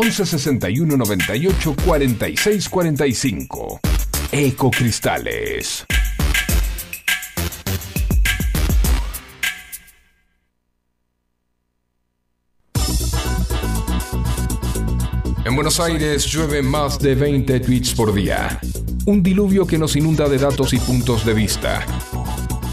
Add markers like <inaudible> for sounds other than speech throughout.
11 61 98 46 45. Ecocristales. En Buenos Aires llueve más de 20 tweets por día. Un diluvio que nos inunda de datos y puntos de vista.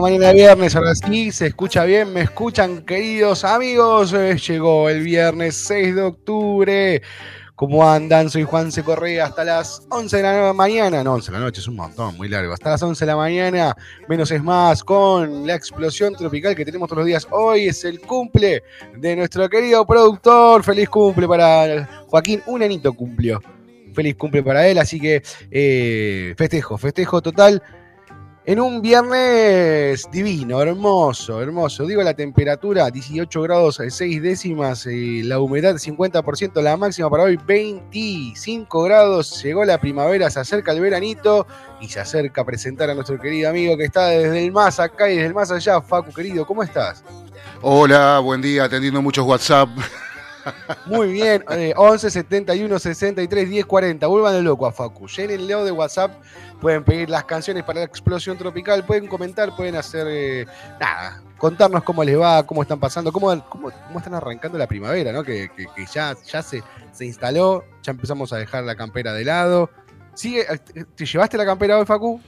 Mañana viernes, ahora sí, se escucha bien, me escuchan queridos amigos, Eh, llegó el viernes 6 de octubre. ¿Cómo andan? Soy Juan C. Correa hasta las 11 de la mañana, no, 11 de la noche, es un montón, muy largo, hasta las 11 de la mañana, menos es más, con la explosión tropical que tenemos todos los días. Hoy es el cumple de nuestro querido productor, feliz cumple para Joaquín, un anito cumplió. Feliz cumple para él, así que eh, festejo, festejo total en un viernes divino, hermoso, hermoso. Digo la temperatura, 18 grados 6 décimas, eh, la humedad 50%, la máxima para hoy 25 grados. Llegó la primavera, se acerca el veranito y se acerca a presentar a nuestro querido amigo que está desde el más acá y desde el más allá. Facu, querido, ¿cómo estás? Hola, buen día, atendiendo muchos WhatsApp. Muy bien, eh, 11 71 63 10 40. Vuelvan de loco a Facu. Llénenlo de WhatsApp. Pueden pedir las canciones para la explosión tropical. Pueden comentar, pueden hacer eh, nada. Contarnos cómo les va, cómo están pasando, cómo, cómo, cómo están arrancando la primavera, ¿no? Que, que- que ya, ya se, se instaló, ya empezamos a dejar la campera de lado. ¿Sigue, eh, ¿Te llevaste la campera hoy, Facu?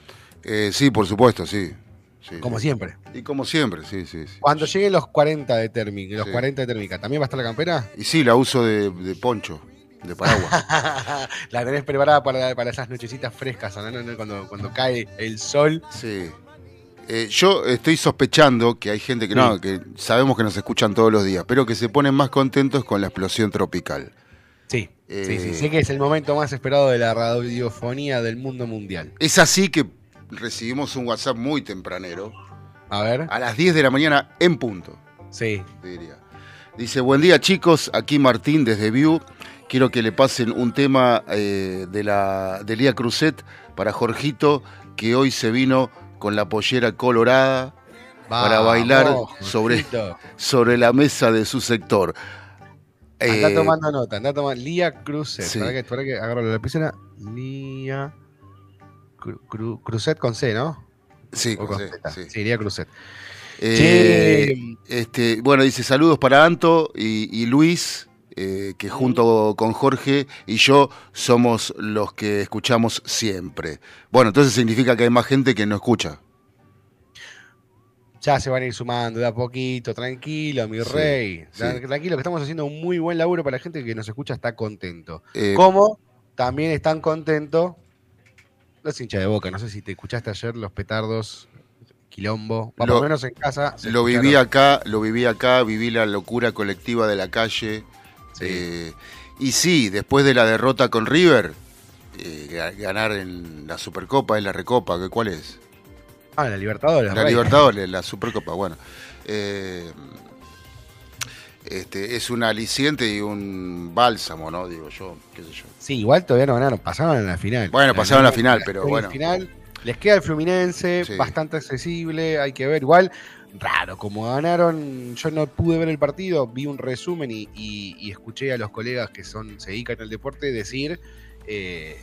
Eh, sí, por supuesto, sí. Sí, Como sí. siempre. Y como siempre, sí, sí. sí. Cuando lleguen los 40 de térmica, los Sí. 40 de térmica, ¿también va a estar la campera? Y sí, la uso de, de poncho, de paraguas. <laughs> la tenés preparada para, para esas nochecitas frescas. Cuando, cuando cae el sol. Sí. Eh, yo estoy sospechando que hay gente que no, que sabemos que nos escuchan todos los días, pero que se ponen más contentos con la explosión tropical. Sí, Eh, sí, sí. Sé que es el momento más esperado de la radiofonía del mundo mundial. Es así que recibimos un WhatsApp muy tempranero, A ver. a las 10 de la mañana en punto. Sí. diría. Dice, buen día chicos, aquí Martín desde View. Quiero que le pasen un tema eh, de la de Lía Cruzet para Jorgito, que hoy se vino con la pollera colorada para bailar sobre, sobre la mesa de su sector. Anda Eh, tomando nota, anda tomando. Lía Cruzet. sí. Para que, para que agarro la lapicera. Lía Cru- Cru- Cruzet con C, ¿no? sí, con sí, Z. sí. Sí, Lía Cruzet. Eh, Che, este, bueno, dice saludos para Anto y, y Luis. eh, que junto con Jorge y yo somos los que escuchamos siempre. Bueno, entonces significa que hay más gente que no escucha. Ya se van a ir sumando de a poquito, tranquilo, mi Sí, rey. sí. Tran- Tranquilo, que estamos haciendo un muy buen laburo para la gente que nos escucha, está contento. Eh, Como también están contentos los hinchas de boca. No sé si te escuchaste ayer los petardos, quilombo. Por Lo- menos en casa. Lo viví acá, lo viví acá, viví la locura colectiva de la calle. Sí. Eh, y sí, después de la derrota con River, eh, ga- ganar en la Supercopa, es la Recopa, ¿qué- ¿cuál es? Ah, la Libertadores. La. Libertadores, la Supercopa, bueno. Eh, este, es un aliciente y un bálsamo, ¿no? Digo yo, qué sé yo. Sí, igual todavía no ganaron, pasaron en la final. Bueno, pasaron a la final, pero bueno. final les queda el Fluminense, Sí. bastante accesible, hay que ver. Igual, raro, como ganaron, yo no pude ver el partido, vi un resumen y, y- y escuché a los colegas que son se dedican al deporte decir eh,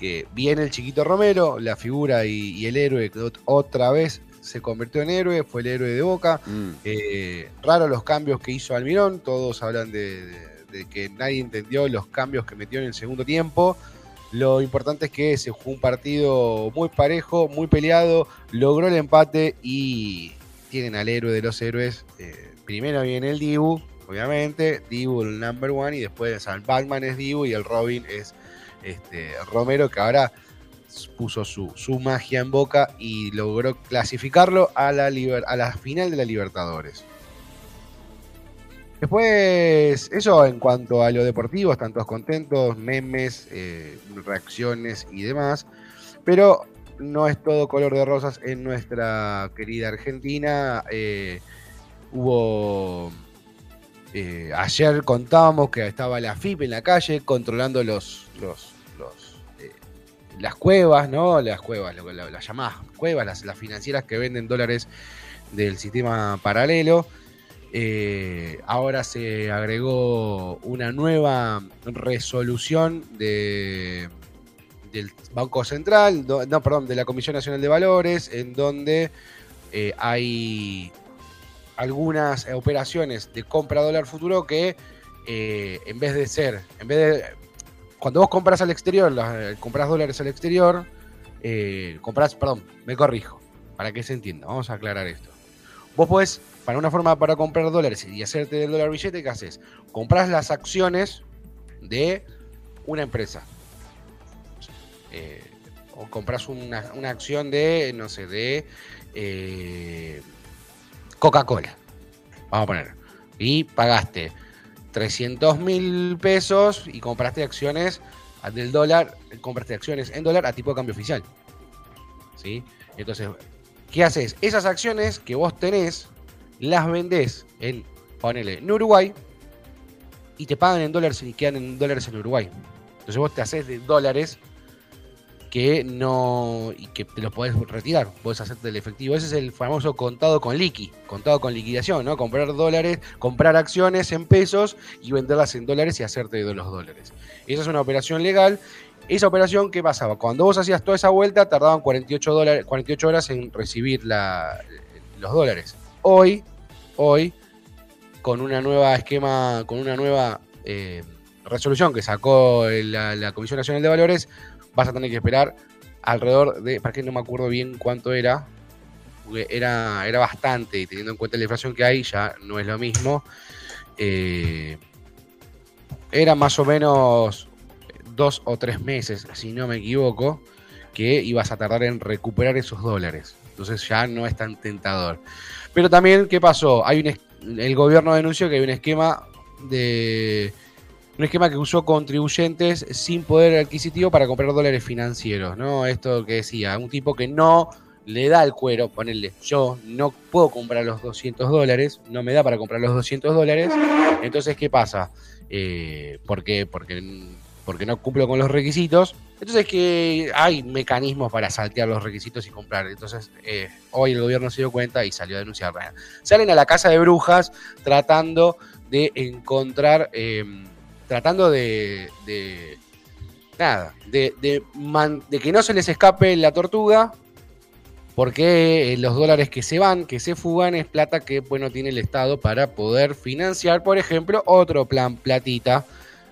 que viene el chiquito Romero, la figura y, y el héroe que otra vez se convirtió en héroe, fue el héroe de Boca. Mm, Eh, raro los cambios que hizo Almirón, todos hablan de, de- de que nadie entendió los cambios que metió en el segundo tiempo. Lo importante es que se jugó un partido muy parejo, muy peleado, logró el empate y tienen al héroe de los héroes. Eh, primero viene el Dibu, obviamente, Dibu el number one y después el Batman es Dibu y el Robin es este, Romero que ahora puso su, su magia en boca y logró clasificarlo a la, a la final de la Libertadores. Después, eso en cuanto a lo deportivo, están todos contentos, memes, eh, reacciones y demás. Pero no es todo color de rosas en nuestra querida Argentina. Eh, hubo. eh, ayer contábamos que estaba la FIP en la calle controlando los, los, las cuevas, ¿no? Las cuevas, las llamadas cuevas, las, financieras que venden dólares del sistema paralelo. Eh, ahora se agregó una nueva resolución de, del Banco Central, no, perdón, de la Comisión Nacional de Valores, en donde eh, hay algunas operaciones de compra dólar futuro que eh, en vez de ser, en vez de, cuando vos compras al exterior, las- compras dólares al exterior, eh, compras, perdón, me corrijo, para que se entienda, vamos a aclarar esto. Vos podés, para una forma para comprar dólares y hacerte del dólar billete, ¿qué haces? Compras las acciones de una empresa. Eh, o compras una, una acción de, no sé, de eh, Coca-Cola. Vamos a poner. Y pagaste 300 mil pesos y compraste acciones del dólar, compraste acciones en dólar a tipo de cambio oficial. ¿Sí? Entonces, ¿qué haces? Esas acciones que vos tenés, las vendés en, ponele, en Uruguay y te pagan en dólares y quedan en dólares en Uruguay. Entonces vos te haces de dólares que no y que te los podés retirar, podés hacerte el efectivo. Ese es el famoso contado con liqui, contado con liquidación, ¿no? Comprar dólares, comprar acciones en pesos y venderlas en dólares y hacerte de los dólares. Esa es una operación legal. Esa operación, ¿qué pasaba? Cuando vos hacías toda esa vuelta, tardaban 48, dólares, 48 horas en recibir la- los dólares. Hoy, hoy, con una nueva esquema, con una nueva eh, resolución que sacó la Comisión Nacional de Valores, vas a tener que esperar alrededor de, para que no me acuerdo bien cuánto era, porque era, era bastante, y teniendo en cuenta la inflación que hay, ya no es lo mismo. Eh, era más o menos dos o tres meses, si no me equivoco, que ibas a tardar en recuperar esos dólares. Entonces ya no es tan tentador. Pero también, ¿qué pasó? Hay un, el gobierno denunció que hay un esquema de un esquema que usó contribuyentes sin poder adquisitivo para comprar dólares financieros, ¿no? Esto que decía, un tipo que no le da el cuero, ponerle, yo no puedo comprar los 200 dólares, no me da para comprar los 200 dólares, entonces, ¿qué pasa? Eh, ¿Por qué? Porque, porque no cumplo con los requisitos, entonces que hay mecanismos para saltear los requisitos y comprar, entonces eh, hoy el gobierno se dio cuenta y salió a denunciar. Salen a la casa de brujas tratando de encontrar... eh, tratando de, de- nada, de, de que no se les escape la tortuga Porque eh, los dólares que se van, que se fugan, es plata que bueno, tiene el Estado para poder financiar, por ejemplo, otro plan platita,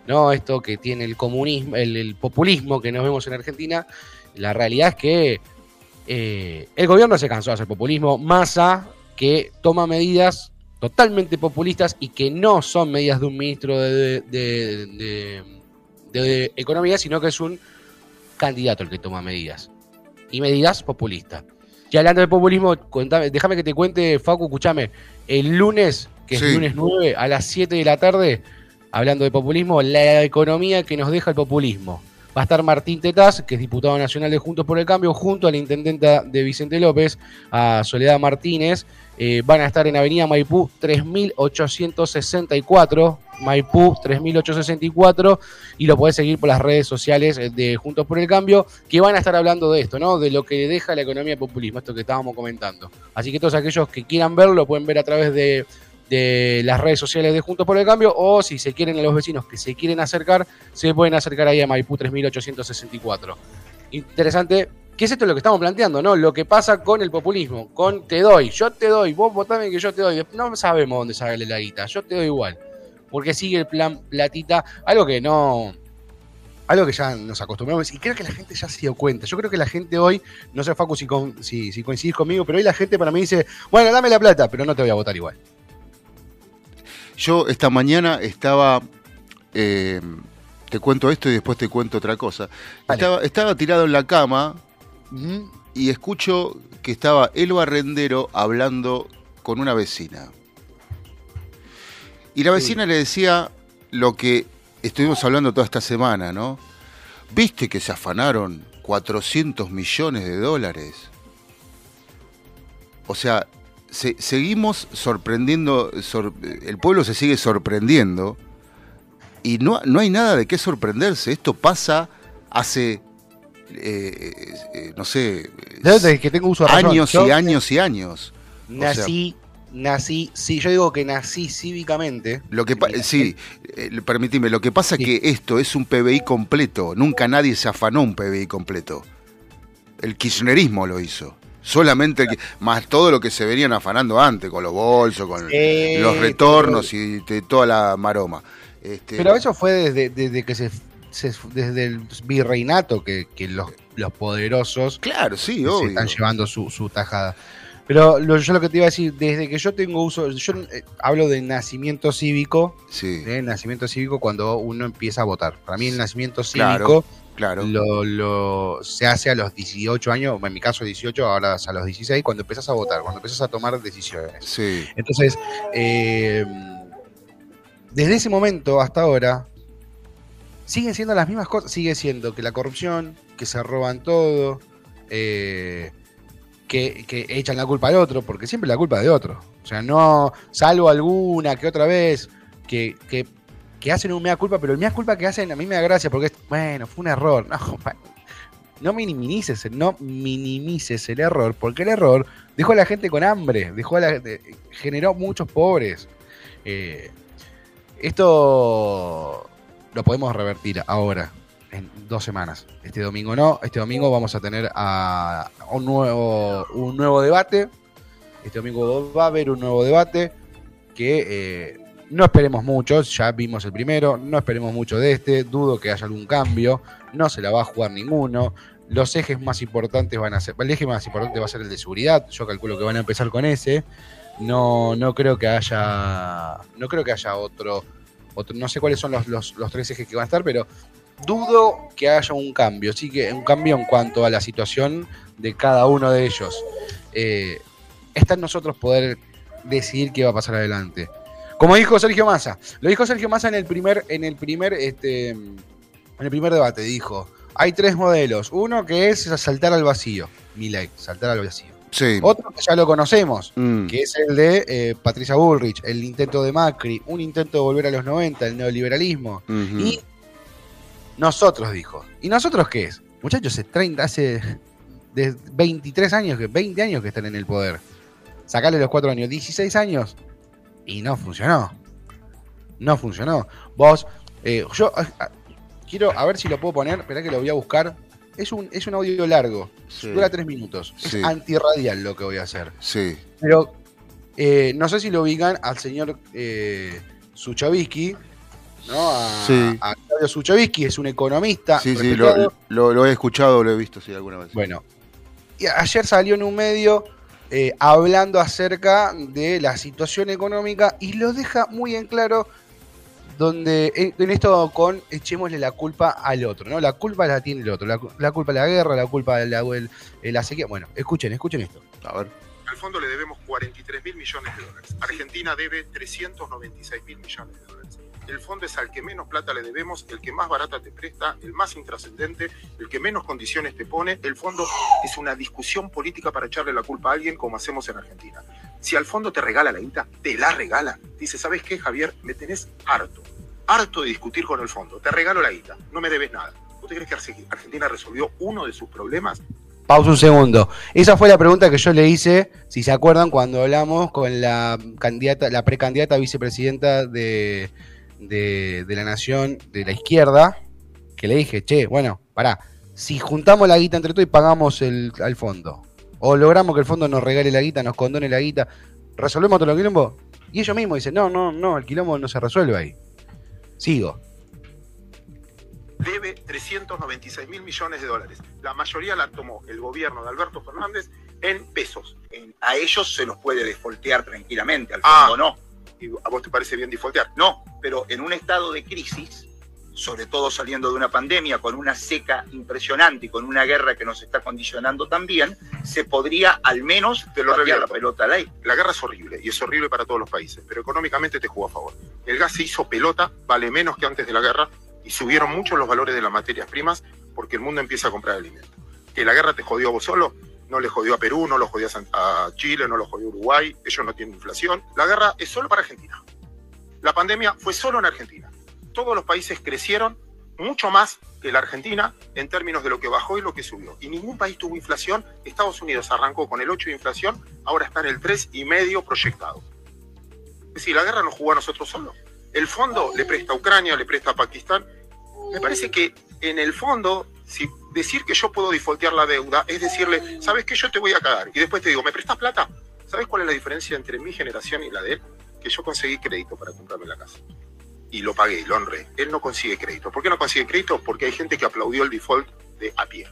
¿no? Esto que tiene el comunismo, el, populismo que nos vemos en Argentina. La realidad es que eh, el gobierno se cansó de hacer populismo. Massa, que toma medidas totalmente populistas y que no son medidas de un ministro de, de- de- de- de Economía, sino que es un candidato el que toma medidas. Y medidas populistas. Y hablando de populismo, déjame que te cuente, Facu, escúchame. El lunes, que es Sí. lunes 9, a las 7 de la tarde, hablando de populismo, la economía que nos deja el populismo. Va a estar Martín Tetaz, que es diputado nacional de Juntos por el Cambio, junto a la intendenta de Vicente López, a Soledad Martínez. Eh, van a estar en Avenida Maipú 3864, Maipú 3864, y lo podés seguir por las redes sociales eh, de Juntos por el Cambio, que van a estar hablando de esto, ¿no? De lo que deja la economía populismo, esto que estábamos comentando. Así que todos aquellos que quieran verlo, lo pueden ver a través de, de las redes sociales de Juntos por el Cambio, o si se quieren a los vecinos que se quieren acercar, se pueden acercar ahí a Maipú 3864. Interesante. ¿Qué es esto lo que estamos planteando, no? Lo que pasa con el populismo, con te doy, yo te doy, vos votame que yo te doy. No sabemos dónde sale la guita, yo te doy igual. Porque sigue el plan platita, algo que no. Algo que ya nos acostumbramos y creo que la gente ya se dio cuenta. Yo creo que la gente hoy, no sé, Facu, si, con- si, si coincidís conmigo, pero hoy la gente para mí dice, bueno, dame la plata, pero no te voy a votar igual. Yo esta mañana estaba. eh, te cuento esto y después te cuento otra cosa. Estaba tirado en la cama y escucho que estaba el barrendero hablando con una vecina. Y la vecina le decía lo que estuvimos hablando toda esta semana, ¿no? ¿Viste que se afanaron 400 millones de dólares? O sea, se- seguimos sorprendiendo, sor- el pueblo se sigue sorprendiendo y no, no hay nada de qué sorprenderse. Esto pasa hace, eh, eh, no sé, Desde que tengo uso de razón. años y años y años. Nací, nací, sí, yo digo que nací cívicamente. Lo que Mira, sí, eh, permitime, lo que pasa es que esto es un PBI completo. Nunca nadie se afanó un PBI completo. El kirchnerismo lo hizo. Solamente el que- más todo lo que se venían afanando antes, con los bolsos, con Sí, los retornos y de toda la maroma. Este, Pero eso fue desde, desde que se, se- desde el virreinato que, que los, los poderosos claro, sí, se están llevando su, su tajada. Pero lo- yo lo que te iba a decir, desde que yo tengo uso, yo eh, hablo de nacimiento cívico, Sí, de nacimiento cívico cuando uno empieza a votar. Para mí el nacimiento cívico claro. lo, lo- se hace a los 18 años, en mi caso 18, ahora es a los 16, cuando empiezas a votar, cuando empiezas a tomar decisiones. Sí, Entonces, eh, desde ese momento hasta ahora, siguen siendo las mismas cosas. Sigue siendo que la corrupción, que se roban todo, eh, que, que echan la culpa al otro, porque siempre la culpa de otro. O sea, no, salvo alguna que otra vez, que, que, que hacen un mea culpa, pero el mea culpa que hacen a mí me da gracia, porque es, bueno, fue un error. No, no minimices, no minimices el error, porque el error dejó a la gente con hambre, dejó a la, generó muchos pobres. Eh, esto lo podemos revertir ahora, en dos semanas. Este domingo no, este domingo vamos a tener un nuevo, un nuevo debate. Este domingo va a haber un nuevo debate que eh, no esperemos mucho, ya vimos el primero, no esperemos mucho de este, dudo que haya algún cambio, no se la va a jugar ninguno. Los ejes más importantes van a ser, el eje más importante va a ser el de seguridad, yo calculo que van a empezar con ese. No, no creo que haya, no creo que haya otro, no sé cuáles son los, los, tres ejes que van a estar, pero dudo que haya un cambio, sí que un cambio en cuanto a la situación de cada uno de ellos. Eh, está en nosotros poder decidir qué va a pasar adelante. Como dijo Sergio Massa, lo dijo Sergio Massa en el primer, en el primer, este, en el primer debate, dijo, hay tres modelos. Uno que es saltar al vacío, mi ley, saltar al vacío. Sí. Otro que ya lo conocemos, Mm, que es el de eh, Patricia Bullrich, el intento de Macri, un intento de volver a los 90, el neoliberalismo. Y nosotros, dijo. ¿Y nosotros qué es? Muchachos, hace 30, hace de 23 años, que 20 años que están en el poder. Sacarle los 4 años, 16 años, y no funcionó. No funcionó. Vos, eh, yo quiero, a ver si lo puedo poner, esperá que lo voy a buscar. Es un, es un audio largo, Sí. dura tres minutos. Sí. Es antirradial lo que voy a hacer. Sí. Pero eh, no sé si lo ubican al señor eh, Suchavisky, ¿no? A, Sí. a Claudio Suchavisky, es un economista. Sí, sí, lo- lo he escuchado, lo he visto, sí, alguna vez. Bueno, y ayer salió en un medio eh, hablando acerca de la situación económica y lo deja muy en claro donde en, en esto con echémosle la culpa al otro, ¿no? La culpa la tiene el otro, la, cu- la culpa de la guerra, la culpa de la, el- de la sequía. Bueno, escuchen, escuchen esto. A ver. Al fondo le debemos 43 mil millones de dólares. Argentina debe 396 mil millones de dólares. El fondo es al que menos plata le debemos, el que más barata te presta, el más intrascendente, el que menos condiciones te pone. El fondo es una discusión política para echarle la culpa a alguien como hacemos en Argentina. Si al fondo te regala la guita, te la regala. Dice, ¿sabes qué, Javier? Me tenés harto. Harto de discutir con el fondo. Te regalo la guita. No me debes nada. ¿Vos te crees que Arge- Argentina resolvió uno de sus problemas? Pausa un segundo. Esa fue la pregunta que yo le hice, si se acuerdan, cuando hablamos con la candidata, la precandidata vicepresidenta de, de, de la Nación de la izquierda, que le dije, che, bueno, pará, si juntamos la guita entre todos y pagamos el, al fondo, o logramos que el fondo nos regale la guita, nos condone la guita, ¿resolvemos todo el quilombo? Y ellos mismos dicen, no, no, no, el quilombo no se resuelve ahí. Sigo. debe 396 mil millones de dólares. La mayoría la tomó el gobierno de Alberto Fernández en pesos. En- a ellos se los puede desfoltear tranquilamente, al Ah. fondo no. ¿Y ¿A vos te parece bien defaultear? No, pero en un estado de crisis, sobre todo saliendo de una pandemia, con una seca impresionante y con una guerra que nos está condicionando también, se podría al menos Te lo patear la pelota al aire. La guerra es horrible y es horrible para todos los países, pero económicamente te jugó a favor. El gas se hizo pelota, vale menos que antes de la guerra y subieron mucho los valores de las materias primas porque el mundo empieza a comprar alimentos. Que la guerra te jodió a vos solo, no le jodió a Perú, no lo jodió a Chile, no lo jodió a Uruguay, ellos no tienen inflación. La guerra es solo para Argentina. La pandemia fue solo en Argentina. Todos los países crecieron mucho más que la Argentina en términos de lo que bajó y lo que subió. Y ningún país tuvo inflación. Estados Unidos arrancó con el 8 de inflación, ahora está en el 3,5 proyectado. Es decir, la guerra nos jugó a nosotros solos. El fondo le presta a Ucrania, le presta a Pakistán. Me parece que en el fondo, decir que yo puedo defaultear la deuda es decirle, ¿sabes qué? Yo te voy a cagar. Y después te digo, ¿me prestas plata? ¿Sabes cuál es la diferencia entre mi generación y la de él? Que yo conseguí crédito para comprarme la casa. Y lo pagué, lo honré. Él no consigue crédito. ¿Por qué no consigue crédito? Porque hay gente que aplaudió el default de a pie.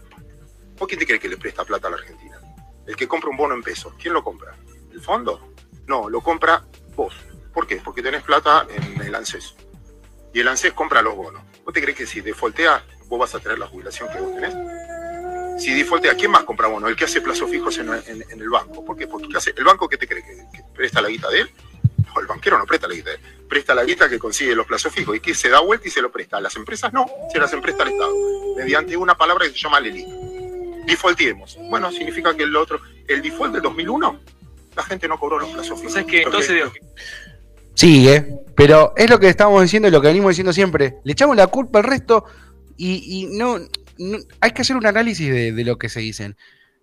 ¿Vos quién te cree que le presta plata a la Argentina? El que compra un bono en pesos. ¿Quién lo compra? ¿El fondo? No, lo compra vos. ¿Por qué? Porque tenés plata en el ANSES. Y el ANSES compra los bonos. ¿Vos te crees que si defaultea, vos vas a tener la jubilación que vos tenés? Si defaultea, ¿quién más compra bonos? El que hace plazos fijos en, en- en el banco. ¿Por qué? Porque. ¿el banco qué te cree? ¿Que, que presta la guita de él? El banquero no presta la guita. Presta la guita que consigue los plazos fijos y que se da vuelta y se lo presta. A las empresas no, se las empresta al Estado. Mediante una palabra que se llama LELIC. Defaultemos. Bueno, significa que el otro, el default del 2001, la gente no cobró los plazos fijos. Es que entonces, Sigue, pero es lo que estamos diciendo y lo que venimos diciendo siempre. Le echamos la culpa al resto y, y no, no- Hay que hacer un análisis de, de lo que se dicen.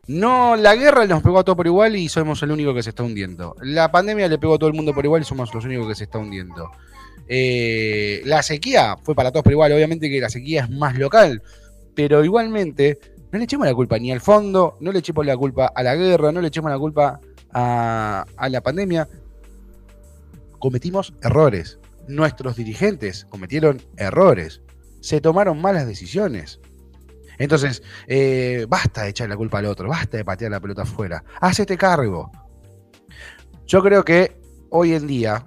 No, la guerra nos pegó a todos por igual y somos el único que se está hundiendo. La pandemia le pegó a todo el mundo por igual y somos los únicos que se está hundiendo. Eh, la sequía fue para todos por igual, obviamente que la sequía es más local, pero igualmente no le echemos la culpa ni al fondo, no le echemos la culpa a la guerra, no le echemos la culpa a, a la pandemia. Cometimos errores. Nuestros dirigentes cometieron errores. Se tomaron malas decisiones. Entonces, eh, basta de echar la culpa al otro, basta de patear la pelota afuera. Hacete cargo. Yo creo que hoy en día,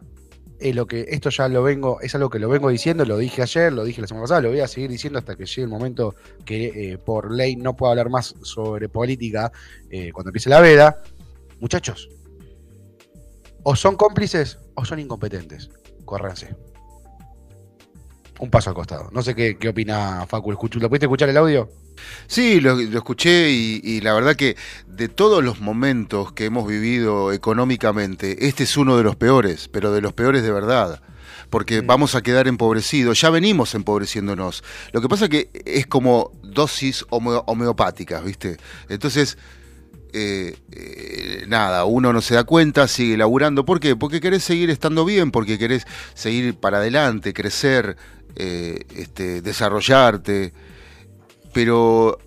eh, lo que esto ya lo vengo, es algo que lo vengo diciendo, lo dije ayer, lo dije la semana pasada, lo voy a seguir diciendo hasta que llegue el momento que eh, por ley no puedo hablar más sobre política eh, cuando empiece la veda. Muchachos, o son cómplices o son incompetentes. Córranse. Un paso al costado. No sé qué, qué opina Facu. ¿Escuch- ¿Lo pudiste escuchar el audio? Sí, lo, lo escuché y, y la verdad que de todos los momentos que hemos vivido económicamente, este es uno de los peores, pero de los peores de verdad. Porque Mm. vamos a quedar empobrecidos, ya venimos empobreciéndonos. Lo que pasa que es como dosis homeo- homeopáticas, ¿viste? Entonces, eh, eh, nada, uno no se da cuenta, sigue laburando. ¿Por qué? Porque querés seguir estando bien, porque querés seguir para adelante, crecer, eh, este, desarrollarte. Pero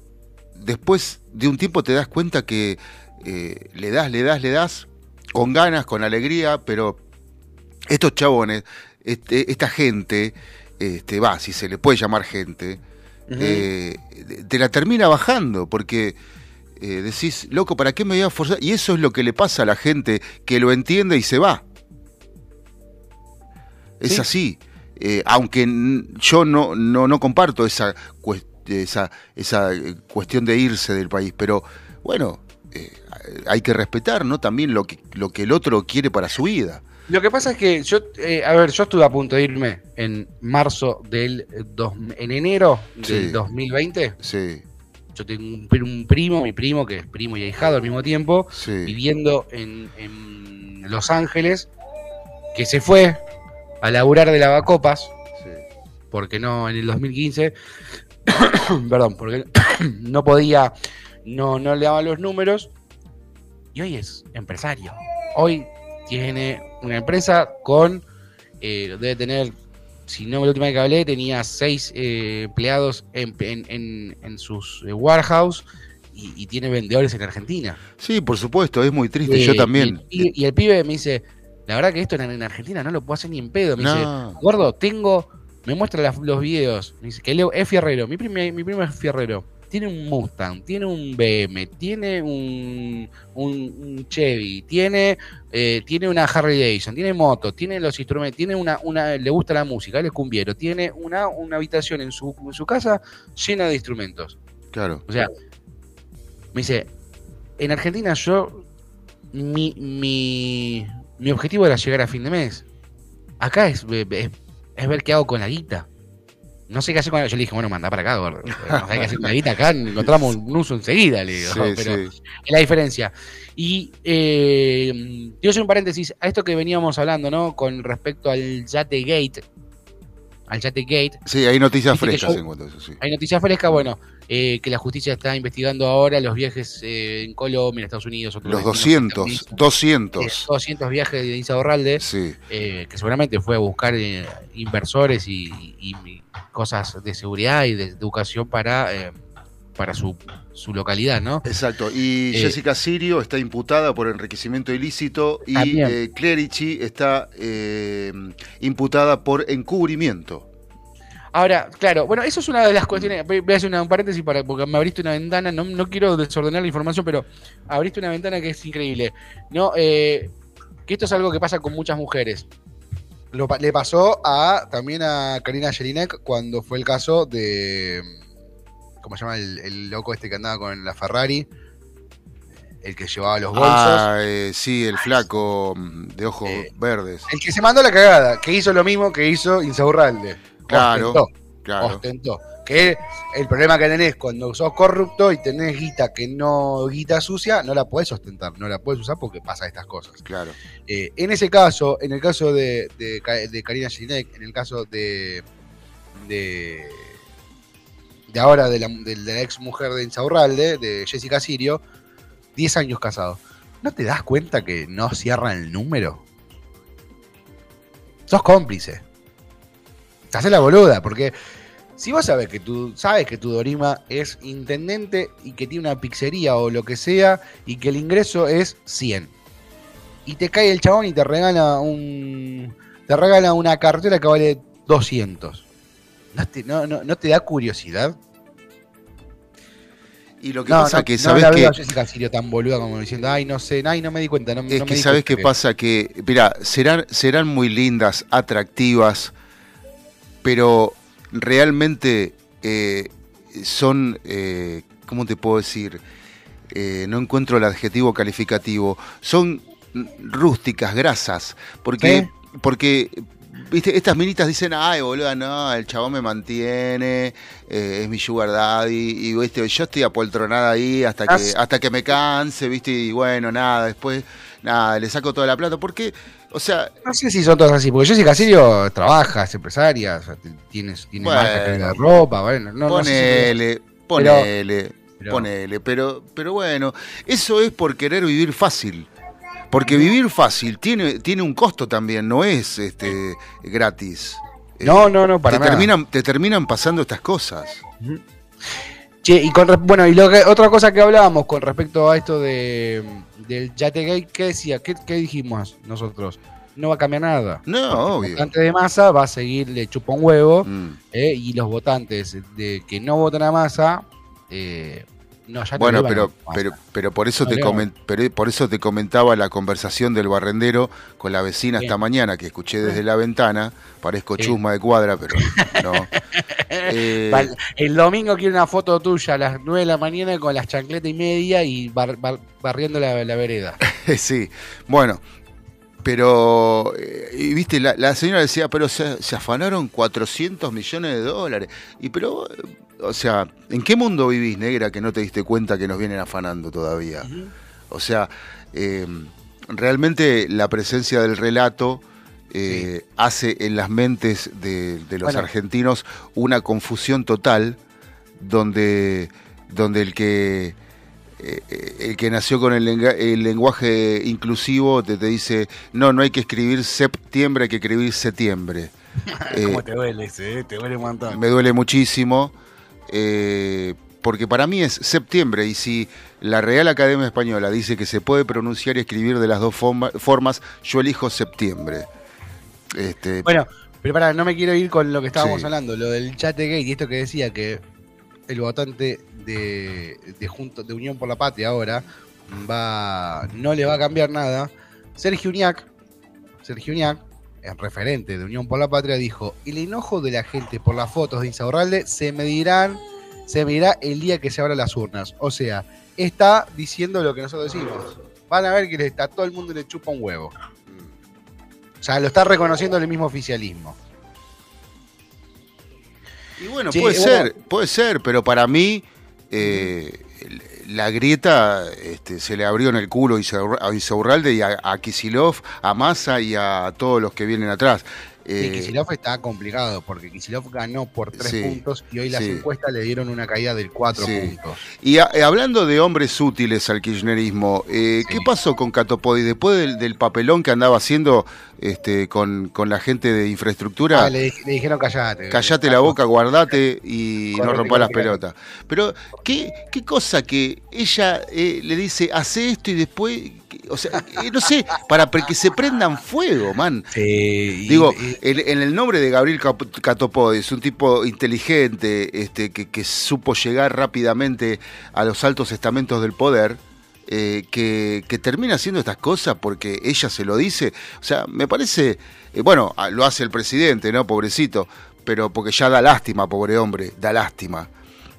después de un tiempo te das cuenta que eh, le das, le das, le das, con ganas, con alegría, pero estos chabones, este- esta gente, este, va, si se le puede llamar gente, eh, te la termina bajando, porque eh, decís, loco, ¿para qué me voy a forzar? Y eso es lo que le pasa a la gente que lo entiende y se va. Es Sí. así. Eh, aunque yo no, no, no comparto esa, cues- esa, esa eh, cuestión de irse del país, pero bueno, eh, hay que respetar ¿no? también lo que, lo que el otro quiere para su vida. Lo que pasa es que yo, eh, a ver, yo estuve a punto de irme en marzo del, eh, dos- en enero del Sí. 2020. Sí, Yo tengo un, pri- un primo, mi primo, que es primo y ahijado al mismo tiempo, sí. viviendo en, en Los Ángeles, que se fue a laburar de lavacopas, sí. porque no, en el 2015, <coughs> perdón, porque <coughs> no podía, no, no le daban los números, y hoy es empresario. Hoy tiene una empresa con, eh, debe tener, si no la última vez que hablé, tenía seis eh, empleados en, en- en- en sus eh, warehouse y, y tiene vendedores en Argentina. Sí, por supuesto, es muy triste. Eh, yo también. Y y el pibe me dice, la verdad que esto en, en Argentina no lo puedo hacer ni en pedo. Me dice, No. gordo, tengo, me muestra los videos. Me dice que Leo es fierrero. Mi primo, mi primo es fierrero. Tiene un Mustang, tiene un BM, tiene un, un, un Chevy, tiene, eh, tiene una Harley Davidson, tiene moto, tiene los instrumentos, tiene una, una, le gusta la música, él es cumbiero, tiene una, una habitación en su, en su casa llena de instrumentos. Claro. O sea, me dice, en Argentina yo, mi, mi, mi objetivo era llegar a fin de mes. Acá es, es, es ver qué hago con la guita. No sé qué hacer con la Yo le dije, bueno, manda para acá, gordo. <laughs> No sé qué hacer con la guita acá, encontramos un uso enseguida, le digo. Sí, pero sí. es la diferencia. Y eh, yo soy un paréntesis a esto que veníamos hablando, ¿no? Con respecto al Yate Gate. Al Yate Gate. Sí, hay noticias frescas yo- en cuanto a eso, sí. Hay noticias frescas, bueno, eh, que la justicia está investigando ahora los viajes eh, en Colombia, en Estados Unidos. otros Los destinos 200, fronterizos. 200. Eh, 200 viajes de Isa Orralde, Sí, eh, que seguramente fue a buscar eh, inversores y, y- y cosas de seguridad y de educación para, eh, para su, su localidad, ¿no? exacto. Y Eh, Jessica Sirio está imputada por enriquecimiento ilícito y eh, Clerici está eh, imputada por encubrimiento. Ahora, claro, bueno, eso es una de las cuestiones. Voy a hacer una- un paréntesis para, porque me abriste una ventana. No, no quiero desordenar la información, pero abriste una ventana que es increíble. No, eh, que esto es algo que pasa con muchas mujeres. Lo pa- le pasó a también a Karina Jelinek cuando fue el caso de. ¿Cómo se llama el, el loco este que andaba con la Ferrari? El que llevaba los bolsos. Ah, eh, sí, el flaco mm, de ojos Eh, verdes. El que se mandó la cagada, que hizo lo mismo que hizo Insaurralde. Claro, Ostentó, Claro. ostentó. Que el problema que tenés cuando sos corrupto y tenés guita que no, guita sucia, no la podés ostentar, no la podés usar porque pasa estas cosas. Claro. Eh, en ese caso, en el caso de, de, de Karina Jelinek, en el caso de, de, de ahora de la, de la ex mujer de Insaurralde, de Jessica Sirio, 10 años casados. ¿No te das cuenta que no cierran el número? Sos cómplice. Te haces la boluda, porque si vos sabes que tu, sabes que tu Dorima es intendente y que tiene una pizzería o lo que sea, y que el ingreso es 100 y te cae el chabón y te regala un te regala una cartera que vale 200. ¿No te, no, no, no te da curiosidad? Y lo que No, pasa no, que, no ¿sabes la que a Jessica Sirio tan boluda como diciendo, ay, no sé, ay, no me di cuenta. No, Es no me que di sabes qué pasa que, mira, serán, serán muy lindas, atractivas, pero realmente eh, son, eh, ¿cómo te puedo decir? Eh, no encuentro el adjetivo calificativo. Son rústicas, grasas, porque, porque Viste, estas minitas dicen, ay, boludo, no, el chabón me mantiene, eh, es mi sugar daddy, y viste, yo estoy apoltronada ahí hasta que, As- hasta que me canse, viste, y bueno, nada, después, nada, le saco toda la plata, porque, o sea, No sé si son todas así, porque Jessica Sirio trabaja, es empresaria, o sea, tiene, tiene Bueno. marca que vende ropa, bueno, no, no sé si- ponele, ponele, pero- ponele, pero, pero bueno, eso es por querer vivir fácil. Porque vivir fácil tiene, tiene un costo también, no es este gratis. No, no, no, para te nada. terminan, te terminan pasando estas cosas. Che, y con bueno, y lo que, otra cosa que hablábamos con respecto a esto de del Yategate, ¿qué decía? ¿Qué, qué dijimos nosotros? No va a cambiar nada. No, El obvio. votante de masa va a seguir, le chupa un huevo, Mm. eh, y los votantes de que no votan a masa, eh, no, ya no Bueno, pero, pero, pero por eso No te le comen- pero por eso te comentaba la conversación del barrendero con la vecina Bien. esta mañana que escuché desde la ventana. Parezco Sí. chusma de cuadra, pero no. <laughs> Eh, El domingo quiero una foto tuya a las 9 de la mañana con las chancletas y media y bar- bar- barriendo la, la vereda. <laughs> sí, bueno, pero, eh, y viste, la, la señora decía, pero se, se afanaron 400 millones de dólares. Y pero, o sea, ¿en qué mundo vivís, negra, que no te diste cuenta que nos vienen afanando todavía? O sea, eh, realmente la presencia del relato eh, hace en las mentes de, de los Bueno. argentinos una confusión total donde, donde el que eh, eh, el que nació con el, lenguaje inclusivo te, te dice no, no hay que escribir septiembre, hay que escribir septiembre. <laughs> ¿Cómo te duele ese? Te duele un montón. me duele muchísimo, eh, porque para mí es septiembre y si la Real Academia Española dice que se puede pronunciar y escribir de las dos forma- formas, yo elijo septiembre. Este, Bueno, pero pará, no me quiero ir con lo que estábamos Sí. hablando, lo del Chategate y esto que decía que el votante de, de, Junto, de Unión por la Patria ahora va no le va a cambiar nada. Sergio Uñac, Sergio Uñac, el referente de Unión por la Patria, dijo, el enojo de la gente por las fotos de Insaurralde se medirán, se medirá el día que se abran las urnas. O sea, está diciendo lo que nosotros decimos. Van a ver que le está todo el mundo le chupa un huevo. O sea, lo está reconociendo el mismo oficialismo. Y bueno, Sí, puede bueno. ser, puede ser, pero para mí eh, el- la grieta este, se le abrió en el culo a Insaurralde y a, a Kisilov, a Massa y a todos los que vienen atrás. Eh, Kicillof está complicado porque Kicillof ganó por 3 Sí, puntos y hoy las sí. encuestas le dieron una caída del 4 Sí. puntos. Y a- eh, hablando de hombres útiles al kirchnerismo, eh. ¿qué pasó con Catopodi? Después del, del papelón que andaba haciendo este, con, con la gente de infraestructura, Ah, le, di- le dijeron callate. callate la boca, guardate y no rompa las pelotas. Pero, ¿qué, qué cosa que ella eh, le dice, hace esto y después, o sea, no sé, para que se prendan fuego, man. Digo, y- en, en el nombre de Gabriel Catopodis, un tipo inteligente, este, que, que supo llegar rápidamente a los altos estamentos del poder, eh, que, que termina haciendo estas cosas porque ella se lo dice. O sea, me parece, eh, bueno, ah, lo hace el presidente, ¿no? Pobrecito, pero porque ya da lástima, pobre hombre, da lástima.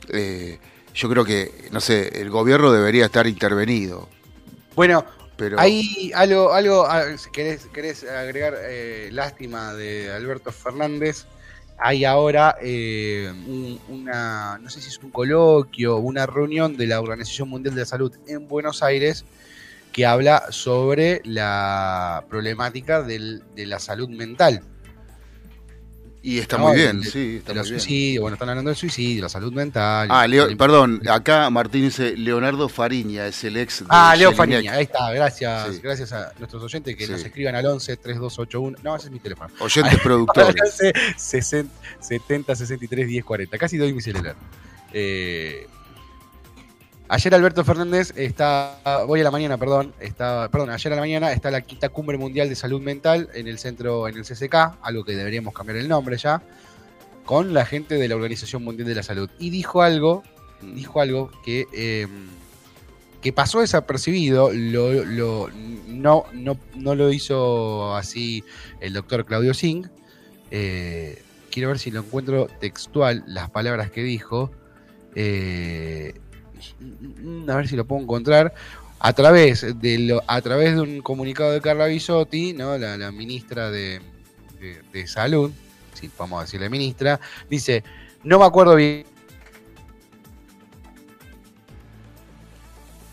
Eh, yo creo que, no sé, el gobierno debería estar intervenido. bueno, Pero hay algo, algo si querés, querés agregar eh, lástima de Alberto Fernández. Hay ahora eh, un- una, no sé si es un coloquio, una reunión de la Organización Mundial de la Salud en Buenos Aires que habla sobre la problemática del- de la salud mental. Y está No, muy bien, de- sí, está muy bien. suicidios, bueno, están hablando del suicidio, la salud mental. Ah, Leo- perdón, acá Martín dice Leonardo Fariña, es el ex de Ah, Leo Jelinek. Fariña, ahí está, gracias, Sí. gracias a nuestros oyentes que Sí. nos escriban al 11 3281. No, ese es mi teléfono. Oyentes <laughs> productores. 11 60 70 63 10 40. Casi doy mi celular. Eh, ayer Alberto Fernández está, hoy a la mañana, perdón, está, perdón, ayer a la mañana está la quinta cumbre mundial de salud mental en el centro, en el CCK, algo que deberíamos cambiar el nombre ya, con la gente de la Organización Mundial de la Salud. Y dijo algo dijo algo que, eh, que pasó desapercibido, lo, lo- no, no, no lo hizo así el doctor Claudio Singh. Eh, quiero ver si lo encuentro textual, las palabras que dijo. Eh, a ver si lo puedo encontrar. A través de, a través de un comunicado de Carla Bisotti, ¿no? la, ministra de, de- Salud, si vamos a decirle ministra, dice, no me acuerdo bien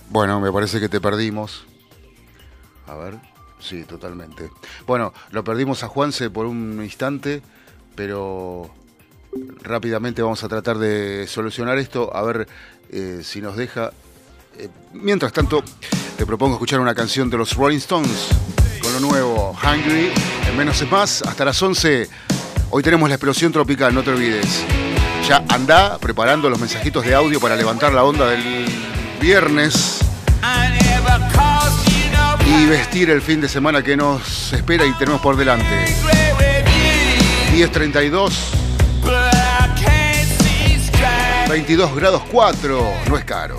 Bueno, me parece que te perdimos. A ver, sí, totalmente. Bueno, lo perdimos a Juanse por un instante, pero rápidamente vamos a tratar de solucionar esto, a ver eh, si nos deja. Eh, mientras tanto, te propongo escuchar una canción de los Rolling Stones con lo nuevo, Hungry, en menos es más, hasta las 11. Hoy tenemos la explosión tropical, no te olvides. ya anda preparando los mensajitos de audio para levantar la onda del viernes y vestir el fin de semana que nos espera y tenemos por delante. 10.32, 22 grados 4, no es caro.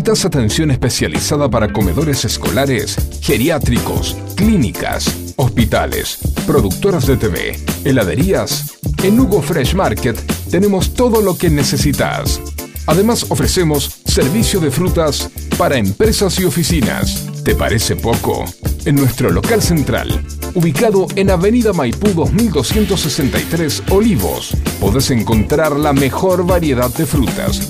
¿Necesitas atención especializada para comedores escolares, geriátricos, clínicas, hospitales, productoras de TV, heladerías? En Hugo Fresh Market tenemos todo lo que necesitas. Además ofrecemos servicio de frutas para empresas y oficinas. ¿Te parece poco? En nuestro local central, ubicado en Avenida Maipú 2263 Olivos, podés encontrar la mejor variedad de frutas,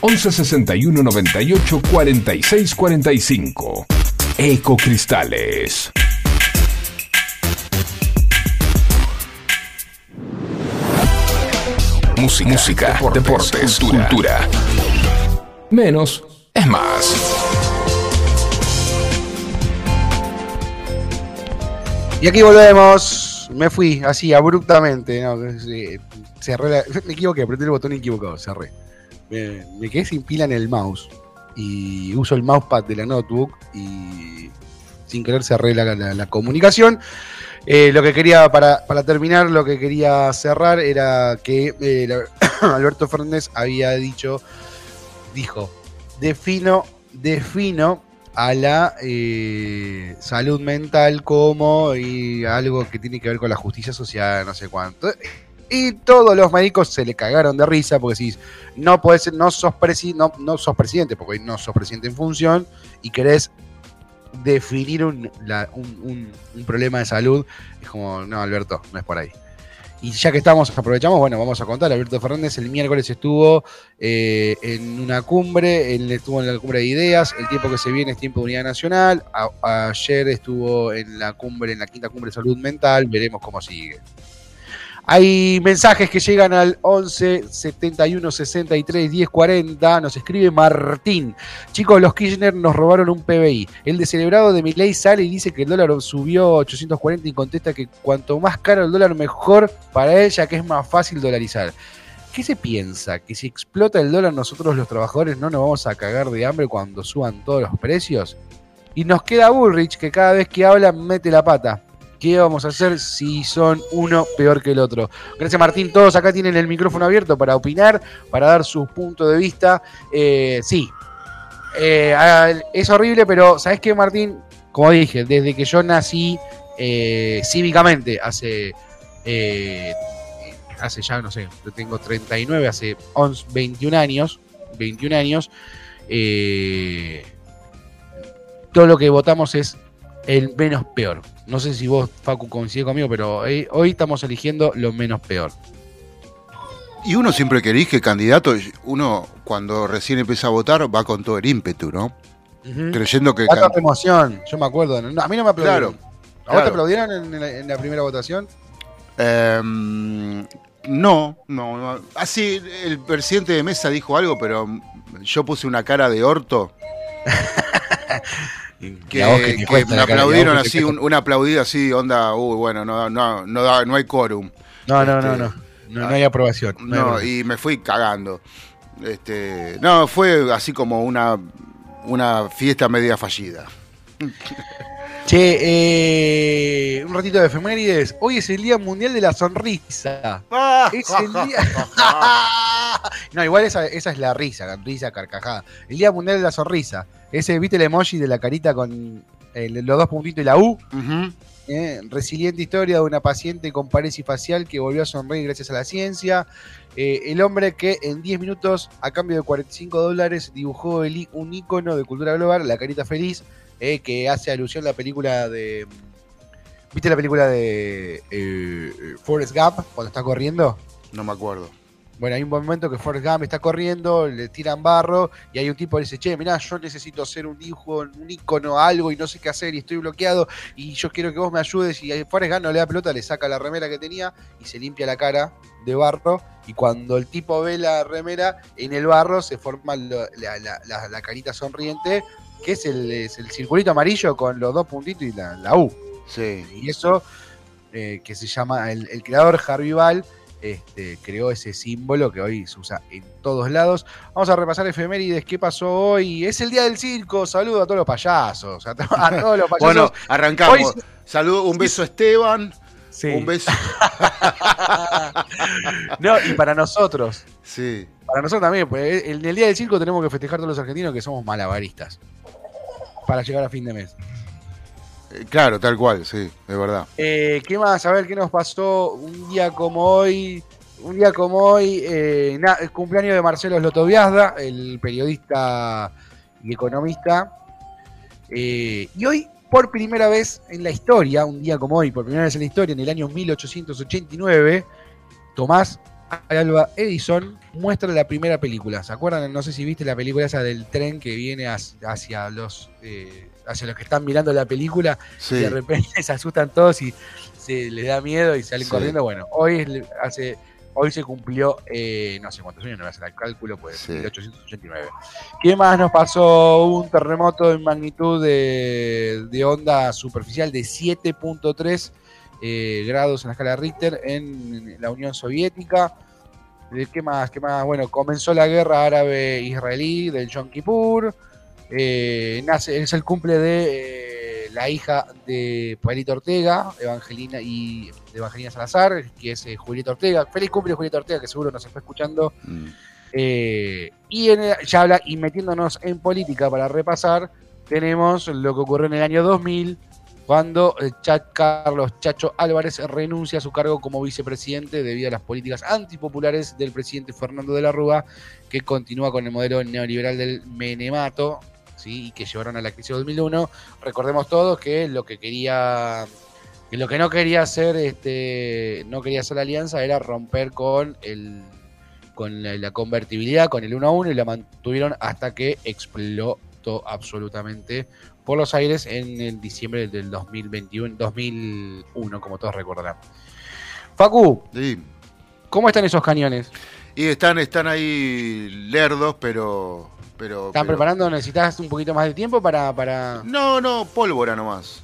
11 61 98 46 45. Ecocristales. Música, Música deportes, cultura. Menos es más. Y aquí volvemos. Me fui así abruptamente. No, sí, cerré la- me equivoqué, apreté el botón equivocado, cerré. Me, quedé sin pila en el mouse. Y uso el mousepad de la notebook y sin querer se arregla la, comunicación. Eh, lo que quería, para, para terminar, lo que quería cerrar era que eh, <coughs> Alberto Fernández había dicho, dijo, defino, defino a la eh, salud mental como y algo que tiene que ver con la justicia social, no sé cuánto. Y todos los médicos se le cagaron de risa porque decís, no podés no sos, presi- no, no sos presidente, porque hoy no sos presidente en función y querés definir un, un- un- problema de salud. Es como, no, Alberto, no es por ahí. Y ya que estamos, aprovechamos, bueno, vamos a contar. Alberto Fernández el miércoles estuvo eh, en una cumbre, él estuvo en la cumbre de ideas, el tiempo que se viene es tiempo de unidad nacional. Ayer estuvo en la cumbre, en la quinta cumbre de salud mental, veremos cómo sigue. Hay mensajes que llegan al 11 71 63 10 40. Nos escribe Martín. Chicos, los Kirchner nos robaron un PBI. El descelebrado de Milei sale y dice que el dólar subió 840 y contesta que cuanto más caro el dólar, mejor para él, ya que es más fácil dolarizar. ¿Qué se piensa? ¿Que si explota el dólar nosotros los trabajadores no nos vamos a cagar de hambre cuando suban todos los precios? Y nos queda Bullrich que cada vez que habla mete la pata. ¿Qué vamos a hacer si son uno peor que el otro? Gracias Martín, todos acá tienen el micrófono abierto para opinar, para dar su punto de vista. Eh, sí, Eh, es horrible, pero ¿sabes qué Martín? Como dije, desde que yo nací eh, cívicamente, hace, hace ya, no sé, yo tengo 39, hace 11, 21 años, 21 años, todo lo que votamos es el menos peor. No sé si vos, Facu, coincide conmigo, pero hoy, hoy estamos eligiendo lo menos peor. Y uno siempre que elige candidato, uno cuando recién empieza a votar va con todo el ímpetu, ¿no? Creyendo que... can- emoción, yo me acuerdo. No, a mí no me aplaudieron. Claro, ¿A vos te aplaudieron en, la, en la primera votación? Em, no, no, no. Así, el presidente de mesa dijo algo, pero yo puse una cara de orto. <laughs> Que, que que cuesta me aplaudieron que así, un, una aplaudida así, onda, uy, bueno, no, no, no, da- no hay quórum. No, no, Este, no, no. No, no hay aprobación. no hay aprobación. y me fui cagando. Este, no, fue así como una, una fiesta media fallida. <laughs> Che, eh, un ratito de efemérides. Hoy es el Día Mundial de la Sonrisa. Es el día. <laughs> no, igual esa, esa es la risa, risa carcajada. El Día Mundial de la Sonrisa. Ese, ¿viste el emoji de la carita con el- los dos puntitos y la U? Ujú. Eh, resiliente historia de una paciente con parálisis facial que volvió a sonreír gracias a la ciencia. Eh, el hombre que en 10 minutos, a cambio de 45 dólares, dibujó el un icono de cultura global, la carita feliz, eh, que hace alusión a la película de. ¿Viste la película de eh, Forrest Gump cuando está corriendo? No me acuerdo. Bueno, hay un momento que Forrest Gump está corriendo, le tiran barro y hay un tipo que dice, che, mirá, yo necesito hacer un dibujo, un icono, algo y no sé qué hacer y estoy bloqueado y yo quiero que vos me ayudes y Forrest Gump no le da pelota, le saca la remera que tenía y se limpia la cara de barro y cuando el tipo ve la remera, en el barro se forma la- la- la carita sonriente que es el, es el circulito amarillo con los dos puntitos y la, la U. Sí. Y eso, eh, que se llama, el, el creador Harvey Ball, este, creó ese símbolo que hoy se usa en todos lados. Vamos a repasar efemérides, qué pasó hoy. Es el día del circo, saludo a todos los payasos, a, to- a <laughs> todos los payasos. Bueno, arrancamos. Hoy- Saludo, un beso a Esteban. Sí. Un beso. <laughs> No, y para nosotros, Sí. para nosotros también, pues, en el día del circo tenemos que festejar todos los argentinos que somos malabaristas. Para llegar a fin de mes. Eh, Claro, tal cual, sí, de verdad. Eh, ¿Qué más? A ver, ¿qué nos pasó un día como hoy? Un día como hoy, eh, na- el cumpleaños de Marcelo Slotoviazda, el periodista y economista. Eh, y hoy, por primera vez en la historia, un día como hoy, por primera vez en la historia, en el año 1889, Tomás Alba Edison muestra la primera película. ¿Se acuerdan? No sé si viste la película esa del tren que viene hacia, los eh, hacia los que están mirando la película Sí. y de repente <laughs> se asustan todos y se les da miedo y salen Sí. corriendo. Bueno, hoy es- hace hoy se cumplió eh, no sé cuántos años, no voy a hacer el cálculo, pues Sí. 1889. ¿Qué más nos pasó? Hubo un terremoto en magnitud de, de onda superficial de 7.3 eh, grados en la escala Richter en la Unión Soviética. Eh, ¿Qué más? ¿Qué más? Bueno, comenzó la guerra árabe-israelí del Yom Kippur. Eh, nace, es el cumple de eh, la hija de Paelito Ortega, Evangelina y de Evangelina Salazar, que es Julieta Ortega. Feliz cumple Julieta Ortega, que seguro nos está escuchando. Mm. Y en ya habla, y metiéndonos en política para repasar, tenemos lo que ocurrió en el año 2000, cuando Carlos Chacho Álvarez renuncia a su cargo como vicepresidente debido a las políticas antipopulares del presidente Fernando de la Rúa, que continúa con el modelo neoliberal del menemato, ¿sí? y que llevaron a la crisis de 2001. Recordemos todos que lo que quería, que lo que no quería hacer, este, no quería hacer la alianza era romper con el con la convertibilidad, con el 1 a 1 y la mantuvieron hasta que explotó absolutamente por los aires en el diciembre del 2021, 2001, como todos recordarán. Facu, Sí. ¿cómo están esos cañones? Y están, están ahí lerdos, pero. pero ¿Están pero- preparando? ¿Necesitas un poquito más de tiempo para, para... No, no, pólvora nomás.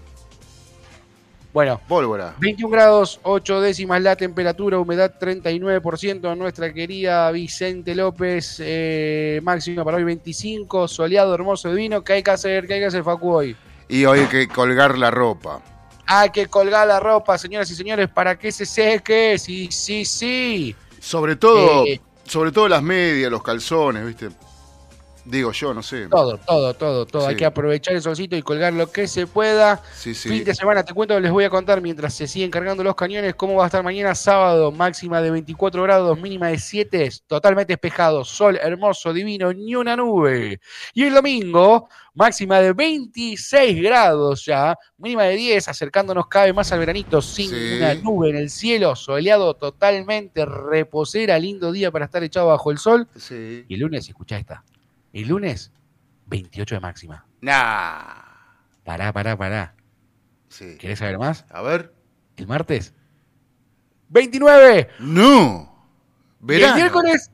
Bueno, Pólvora. 21 grados 8 décimas la temperatura, humedad 39%. Nuestra querida Vicente López, eh, máxima para hoy 25, soleado, hermoso, divino. ¿Qué hay que hacer? ¿Qué hay que hacer, Facu, hoy? Y hoy hay que colgar la ropa. Hay que colgar la ropa, señoras y señores, para que se seque. Sí, sí, sí. Sobre todo, Eh. sobre todo las medias, los calzones, ¿viste? Digo yo, no sé. Todo, todo, todo, todo. Sí. Hay que aprovechar el solcito y colgar lo que se pueda. Sí, sí. Fin de semana, te cuento, les voy a contar mientras se siguen cargando los cañones cómo va a estar mañana sábado, máxima de 24 grados, mínima de 7, totalmente despejado, sol hermoso, divino, ni una nube. Y el domingo, máxima de 26 grados ya, mínima de 10, acercándonos cada vez más al veranito, sin Sí. una nube en el cielo, soleado totalmente, reposera, lindo día para estar echado bajo el sol. Sí. Y el lunes, escucha esta, el lunes, 28 de máxima. Nah. Pará, pará, pará. Sí. ¿Querés saber más? A ver. El martes. 29. No. Y Verano. el miércoles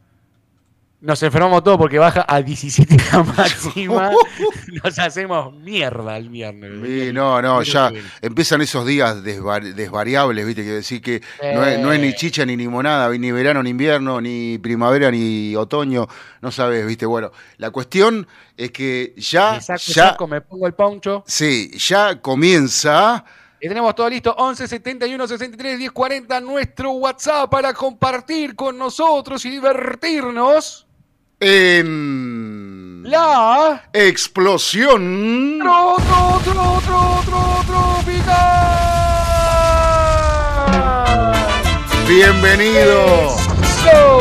nos enfermamos todos porque baja a 17 la <laughs> máxima. <laughs> nos hacemos mierda el viernes. Sí, no, no, ya empiezan esos días desvar- desvariables, ¿viste? Que decir que no, es, no es ni chicha ni limonada, ni verano ni invierno, ni primavera ni otoño, no sabes, ¿viste? Bueno, la cuestión es que ya, Me saco, ya, saco, me pongo el poncho. sí, ya comienza. Y tenemos todo listo. 11 71 63 10 40. Nuestro WhatsApp para compartir con nosotros y divertirnos. En La. explosión. Tro, tro, tro, tro, tro, tropical. Bienvenido, Go.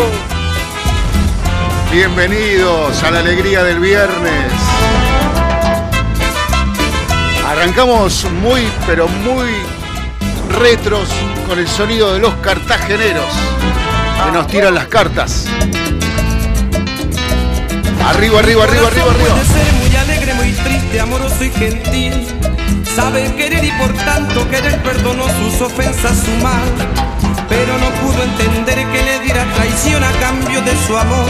bienvenidos a la alegría del viernes. Arrancamos muy, pero muy retros con el sonido de los cartageneros que nos tiran las cartas. Arriba, arriba, arriba, arriba, arriba. Puede ser muy alegre, muy triste, amoroso y gentil. Sabe querer y por tanto querer perdonó sus ofensas, su mal. Pero no pudo entender que le diera traición a cambio de su amor.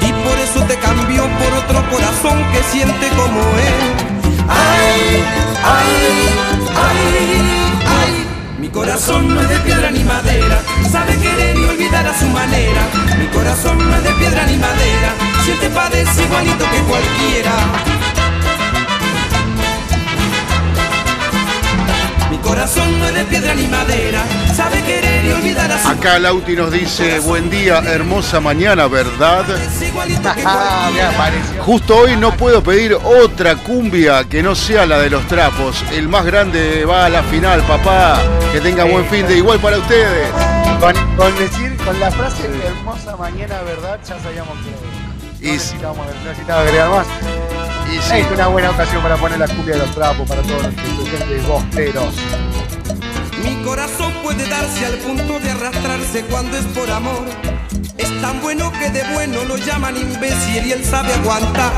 Y por eso te cambió por otro corazón que siente como él. Ay, ay, ay, ay. Mi corazón no es de piedra ni madera, sabe querer y olvidar a su manera. Mi corazón no es de piedra ni madera, siente padece igualito que cualquiera. Corazón no es de piedra ni madera, sabe querer y olvidar a su Acá Lauti nos dice, buen día, hermosa mañana, ¿verdad? Ah. <laughs> Justo hoy no puedo pedir otra cumbia que no sea la de los trapos. El más grande va a la final, papá. Que tenga buen fin de igual para ustedes. Con, con decir, con la frase hermosa mañana, ¿verdad? Ya sabíamos que no Y- necesitábamos, no necesitaba agregar más. Y sí, Es una buena ocasión para poner la cumbia de los trapos para todos nuestros oyentes bosteros. Mi corazón puede darse al punto de arrastrarse cuando es por amor. Es tan bueno que de bueno lo llaman imbécil y él sabe aguantar.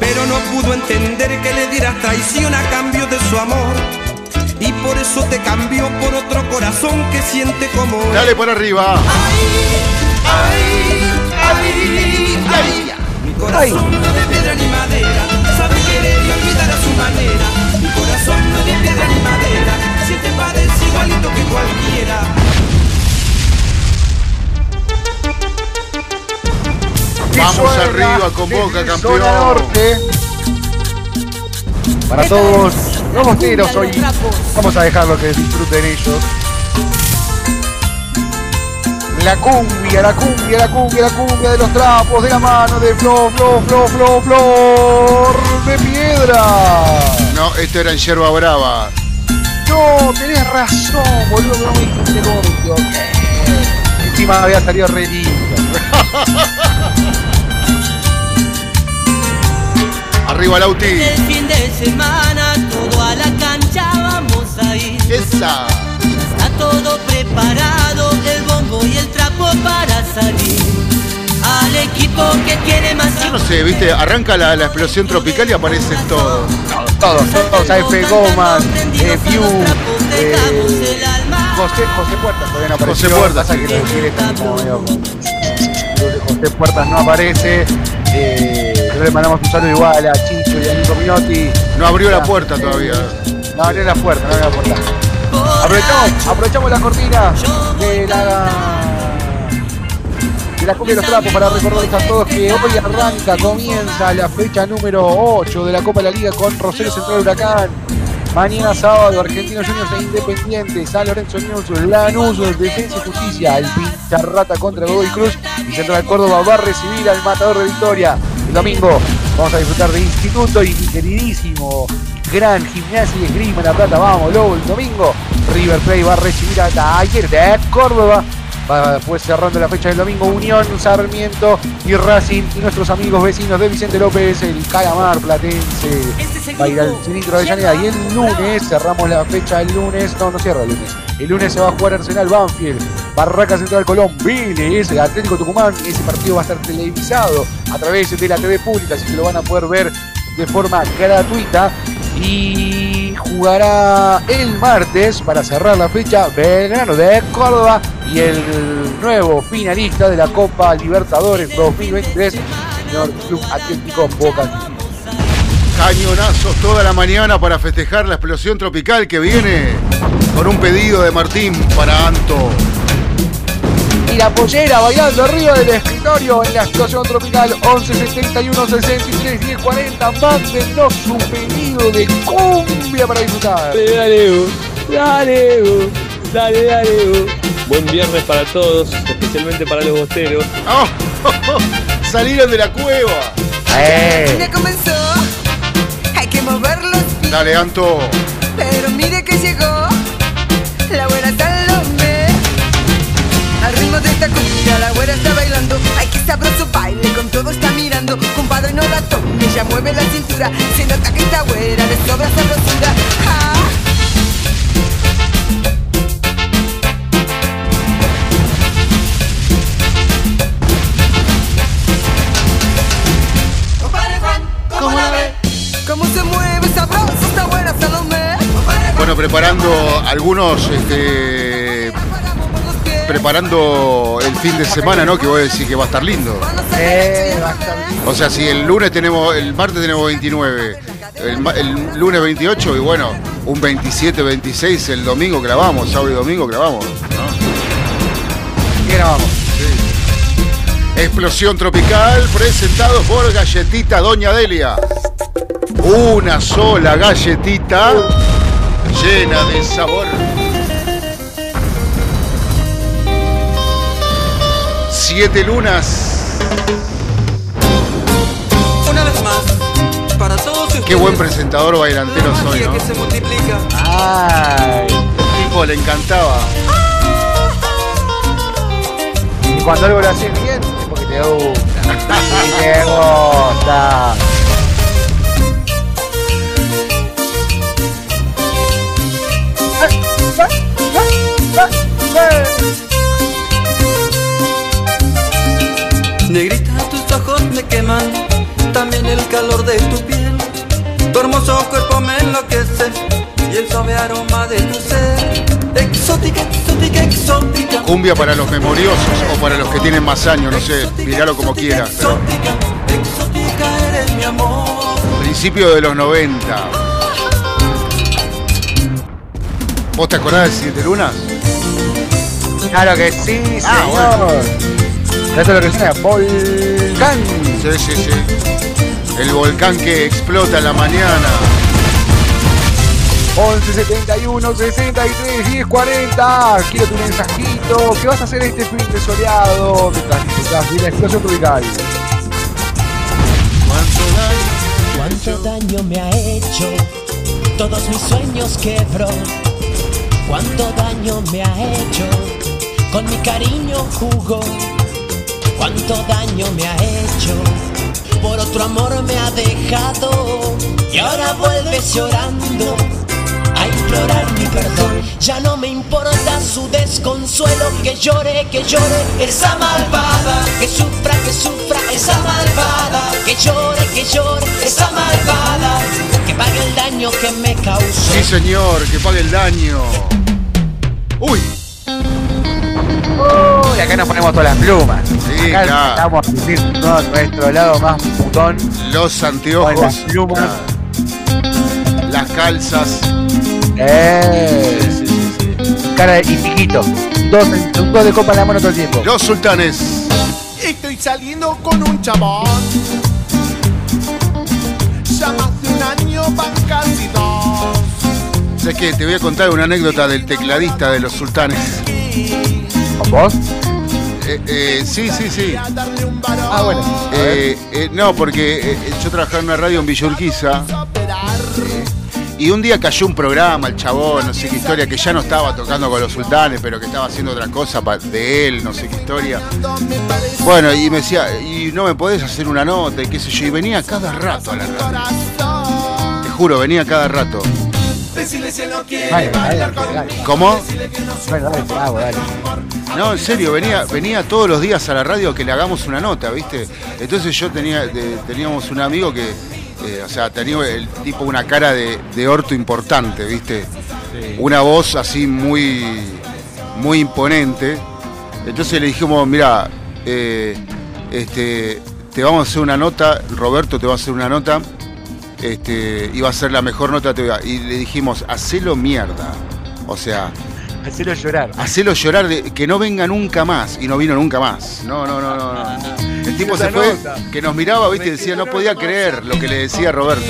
Pero no pudo entender que le dieras traición a cambio de su amor. Y por eso te cambió por otro corazón que siente como dale para arriba. Ay, ay, ay. Mi corazón no es de piedra ni madera, sabe querer y olvidar a su manera. Mi corazón no es de piedra ni madera, siente padece igualito que cualquiera. Vamos arriba con Boca, campeón. Norte. Para todos los bosteros hoy vamos a dejarlo que disfruten ellos. La cumbia, la cumbia, la cumbia, la cumbia de los trapos, de la mano de Flor, Flor, Flor, Flor, Flor de piedra. No, esto era en Yerba Brava. No, tenés razón, boludo, no me dijiste. Encima había salido re lindo. <laughs> Arriba Lauti. El fin de semana todo a la cancha vamos a ir. Esa. Está todo preparado, el bombo y el trapo para salir. Al equipo que tiene más Yo no sé, viste, arranca la, la explosión tropical y aparecen todos. Todos, todos, AF Goman, eh, View, eh, José, José Puertas todavía no apareció. José Puertas, Pasa que lo quiere como medio- Entonces, José Puertas no aparece. Eh, le mandamos un saludo igual a Chicho y a Nico Minotti. No abrió la puerta todavía. No abrió la puerta, no abrió la puerta. Aprovechamos, aprovechamos la cortina de la de la cumbia de los trapos para recordarles a todos que hoy arranca, comienza la fecha número 8 de la Copa de la Liga con Rosario Central Huracán. Mañana sábado, Argentinos Juniors e Independiente, San Lorenzo News, Lanús, Defensa y Justicia, el Pincharrata contra Godoy Cruz y Central Córdoba va a recibir al Matador de Victoria. El domingo. Vamos a disfrutar de Instituto y mi queridísimo gran gimnasia y esgrima en La Plata, vamos, luego el domingo. River Plate va a recibir a Taller de Córdoba. Va después cerrando la fecha del domingo Unión, Sarmiento y Racing y nuestros amigos vecinos de Vicente López, el Calamar Platense. Va a ir al cilindro de Avellaneda y el lunes cerramos la fecha el lunes, no, no cierra el lunes. El lunes se va a jugar Arsenal Banfield, Barraca Central Colón, Vélez, Atlético Tucumán. Ese partido va a estar televisado a través de la TV pública, así que lo van a poder ver de forma gratuita. Y jugará el martes para cerrar la fecha Belgrano de Córdoba y el nuevo finalista de la Copa Libertadores 2023, el señor Club Atlético Boca. Cañonazos toda la mañana para festejar la explosión tropical que viene con un pedido de Martín para Anto. Y la pollera bailando arriba del escritorio en la situación tropical 11 71 63 10 40. Mándenos su pedido de cumbia para disfrutar. Dale, dale, dale, dale, dale. Buen viernes para todos, especialmente para los bosteros. ¡Oh! <laughs> Salieron de la cueva. Eh. Ya comenzó, hay que mover los pies, Dale, Anto. pero mire que llegó la buena Salomé. Ritmo de esta cumbia la güera está bailando, ay que sabroso baile, con todo está mirando. Compadre no la tome, ella mueve la cintura, se nota que esta güera de sobra sabrosura. Ah. Preparando algunos, este, preparando el fin de semana, ¿no? Que voy a decir que va a estar lindo. Eh, va a estar bien. O sea, si el lunes tenemos, el martes tenemos 29, el, lunes 28 y bueno, un 27, 26 el domingo grabamos, sábado y domingo grabamos. grabamos. Explosión Tropical presentado por Galletita Doña Delia. Una sola galletita llena de sabor. Siete lunas. Una vez más, para todos ustedes. Qué buen presentador bailantero la soy, ¿no? que se multiplica. Ay. Tipo, le encantaba. Y cuando algo lo haces bien, es porque te gusta. Y te gusta. Negrita, tus ojos me queman, también el calor de tu piel. Tu hermoso cuerpo me enloquece y el suave aroma de tu ser. Exótica, exótica, exótica. Cumbia para los memoriosos o para los que tienen más años, no sé, miralo como quieras. pero Exótica, exótica eres mi amor. principio de los 90. ¿Vos te acordás de Siete Lunas? Claro que sí, señor. Ah, Esto es lo que suena, volcán. Sí, sí, sí. El volcán que explota en la mañana. 11 71 63 10 40. Quiero tu mensajito. ¿Qué vas a hacer este fin de soleado? Mientras disfrutas de la explosión tropical. Cuánto daño me ha hecho, todos mis sueños quebró. Cuánto daño me ha hecho, con mi cariño jugó. Cuánto daño me ha hecho, por otro amor me ha dejado. Y ahora vuelves llorando a implorar mi perdón. Ya no me importa su desconsuelo, que llore, que llore esa malvada, que sufra, que sufra esa malvada, que llore, que llore esa malvada, que pague el daño que me causó. Sí, señor, que pague el daño. Uy, Uy, acá nos ponemos todas las plumas. Sí, acá claro. estamos a nuestro lado más putón. los Con las anteojos, plumas. claro, las calzas. Eh, Sí, sí, sí, cara de y piquito. Dos, un dos de copa en la mano todo el tiempo. Los sultanes. Estoy saliendo con un chabón. Ya más de un año van casi dos. ¿Sabes qué? Te voy a contar una anécdota del tecladista de los sultanes. ¿Con vos? Eh, eh, sí, sí, sí. Ah, bueno. Eh, eh, no, porque eh, yo trabajaba en una radio en Villa Urquiza Operar. y un día cayó un programa, el chabón, no sé qué historia, que ya no estaba tocando con los sultanes, pero que estaba haciendo otra cosa de él, no sé qué historia. Bueno, y me decía, y no me podés hacer una nota, y qué sé yo, y venía cada rato a la radio. Te juro, venía cada rato. Dale, con dale. ¿Cómo? Bueno, dale, hago, dale. No, en serio, venía, venía todos los días a la radio que le hagamos una nota, ¿viste? Entonces yo tenía, de- teníamos un amigo que, eh, o sea, tenía el tipo una cara de, de orto importante, ¿viste? Una voz así muy, muy imponente. Entonces le dijimos, mira, este, te vamos a hacer una nota, Roberto te va a hacer una nota, este, va a ser la mejor nota. te voy a-". Y le dijimos, hacelo mierda. O sea, Hacelo llorar. Hacelo llorar de que no venga nunca más. Y no vino nunca más. No, no, no, no. no. El tipo se fue, nota. que nos miraba, viste, y decía, no podía creer lo que le decía Roberto.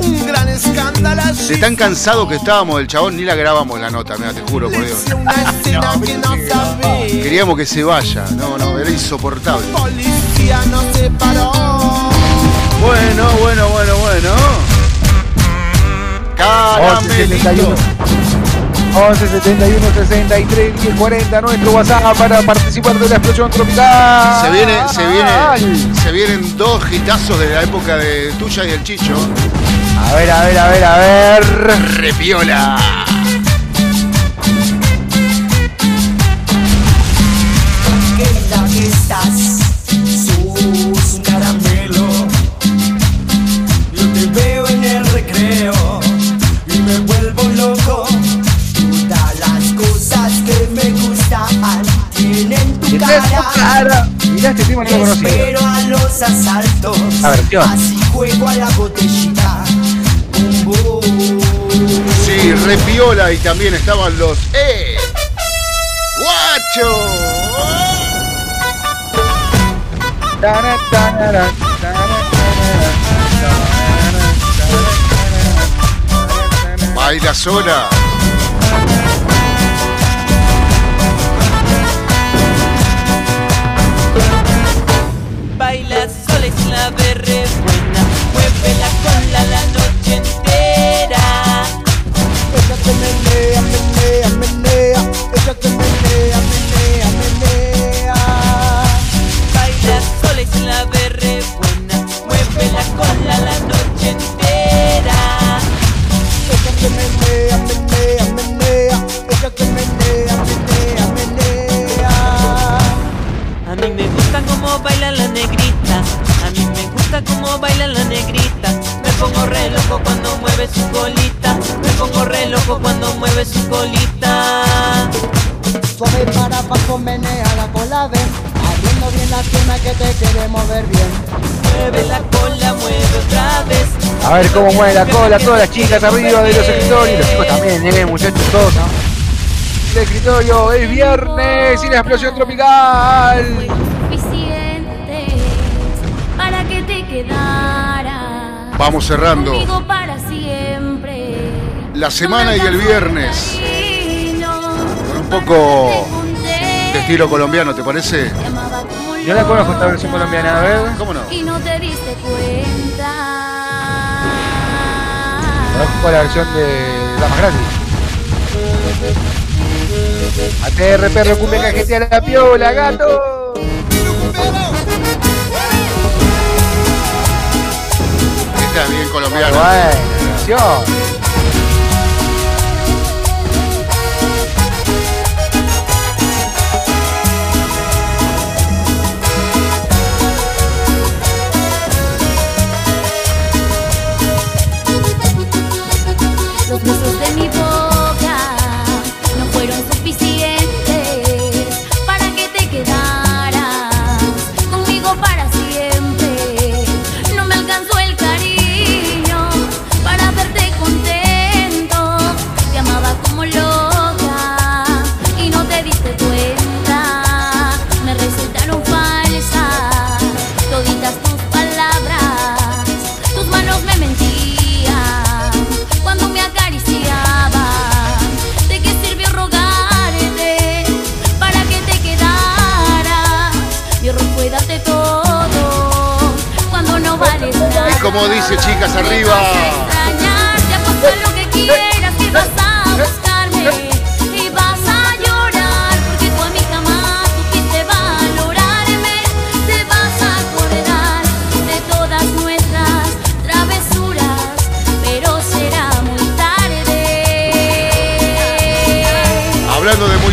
un gran escándalo. De tan cansado que estábamos del chabón, ni la grabamos la nota, mira, te juro, por Dios. Queríamos que se vaya. No, no, era insoportable. Policía no se paró. Bueno, bueno, bueno, bueno. 11 71 Caramelo. 11 71 63 10 40 nuestro WhatsApp para participar de la explosión tropical. Se viene, se Ay. viene, se vienen dos hitazos de la época de tuya y el Chicho. A ver, a ver, a ver, a ver. Repiola. que estás Mirá este tema no lo conocía. espero a los asaltos La versión. así juego a la botellita. Sí, repiola y también estaban los ¡Eh! ¡Guacho! Baila sola. Baila la negrita. Me pongo re loco cuando mueve su colita, me pongo re loco cuando mueve su colita. Suave para abajo, menea la cola, ven. Abriendo bien la pierna que te queremos ver bien. Mueve la cola, mueve otra vez. A ver cómo mueve la cola, todas las chicas arriba de los escritorios, los chicos también, eh, muchachos todos. ¿no? El escritorio es viernes y la explosión tropical. suficiente para que te quedaras Vamos cerrando. conmigo para siempre. la semana y el viernes. Con un poco de estilo colombiano, ¿te parece? Yo la conozco esta versión colombiana, a ver. ¿Cómo no? Y no te diste cuenta. Conozco la versión de Damas Gratis. ATR, perro, cumbia, cajetea la piola, gato. Bien. Buena como dice, chicas, arriba.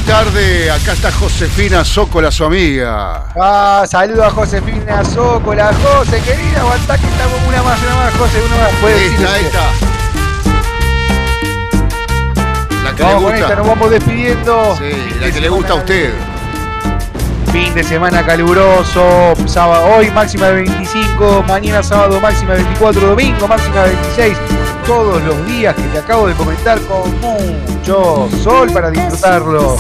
Tarde, acá está Josefina Zócola, su amiga. Ah, saludo a Josefina Zócola. José, querida, aguantá que estamos una más, una más, José, una más. Puede Ahí está, ahí está. La que Vamos le con esta, gusta. nos vamos despidiendo. Sí, Fin la de que le gusta a usted. Fin de semana caluroso, sábado, hoy máxima de 25, mañana sábado máxima de 24, domingo máxima de 26. Todos los días que te acabo de comentar con mucho sol para disfrutarlo.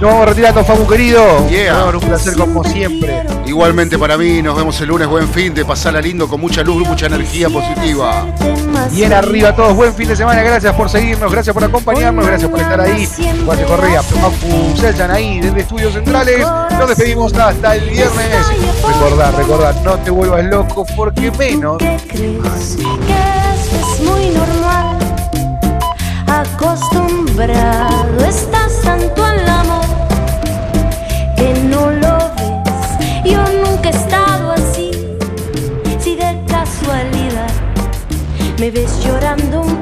Nos vamos retirando, Fabu querido. Yeah. Bueno, un placer como siempre. Igualmente para mí, nos vemos el lunes, buen fin de pasarla lindo con mucha luz, mucha energía positiva. Bien arriba todos, buen fin de semana, gracias por seguirnos, gracias por acompañarnos, gracias por estar ahí. Juan Correa, Facu Selsan ahí desde Estudios Centrales. Nos despedimos hasta el viernes. Recordá, recordá, no te vuelvas loco porque menos. que es muy normal. Acostumbrado estás tanto al amor que no lo ves. Yo nunca he estado así. Si de casualidad me ves llorando un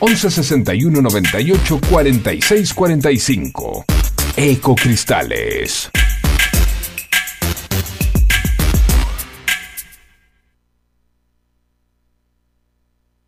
11 61 98 46 45. Ecocristales.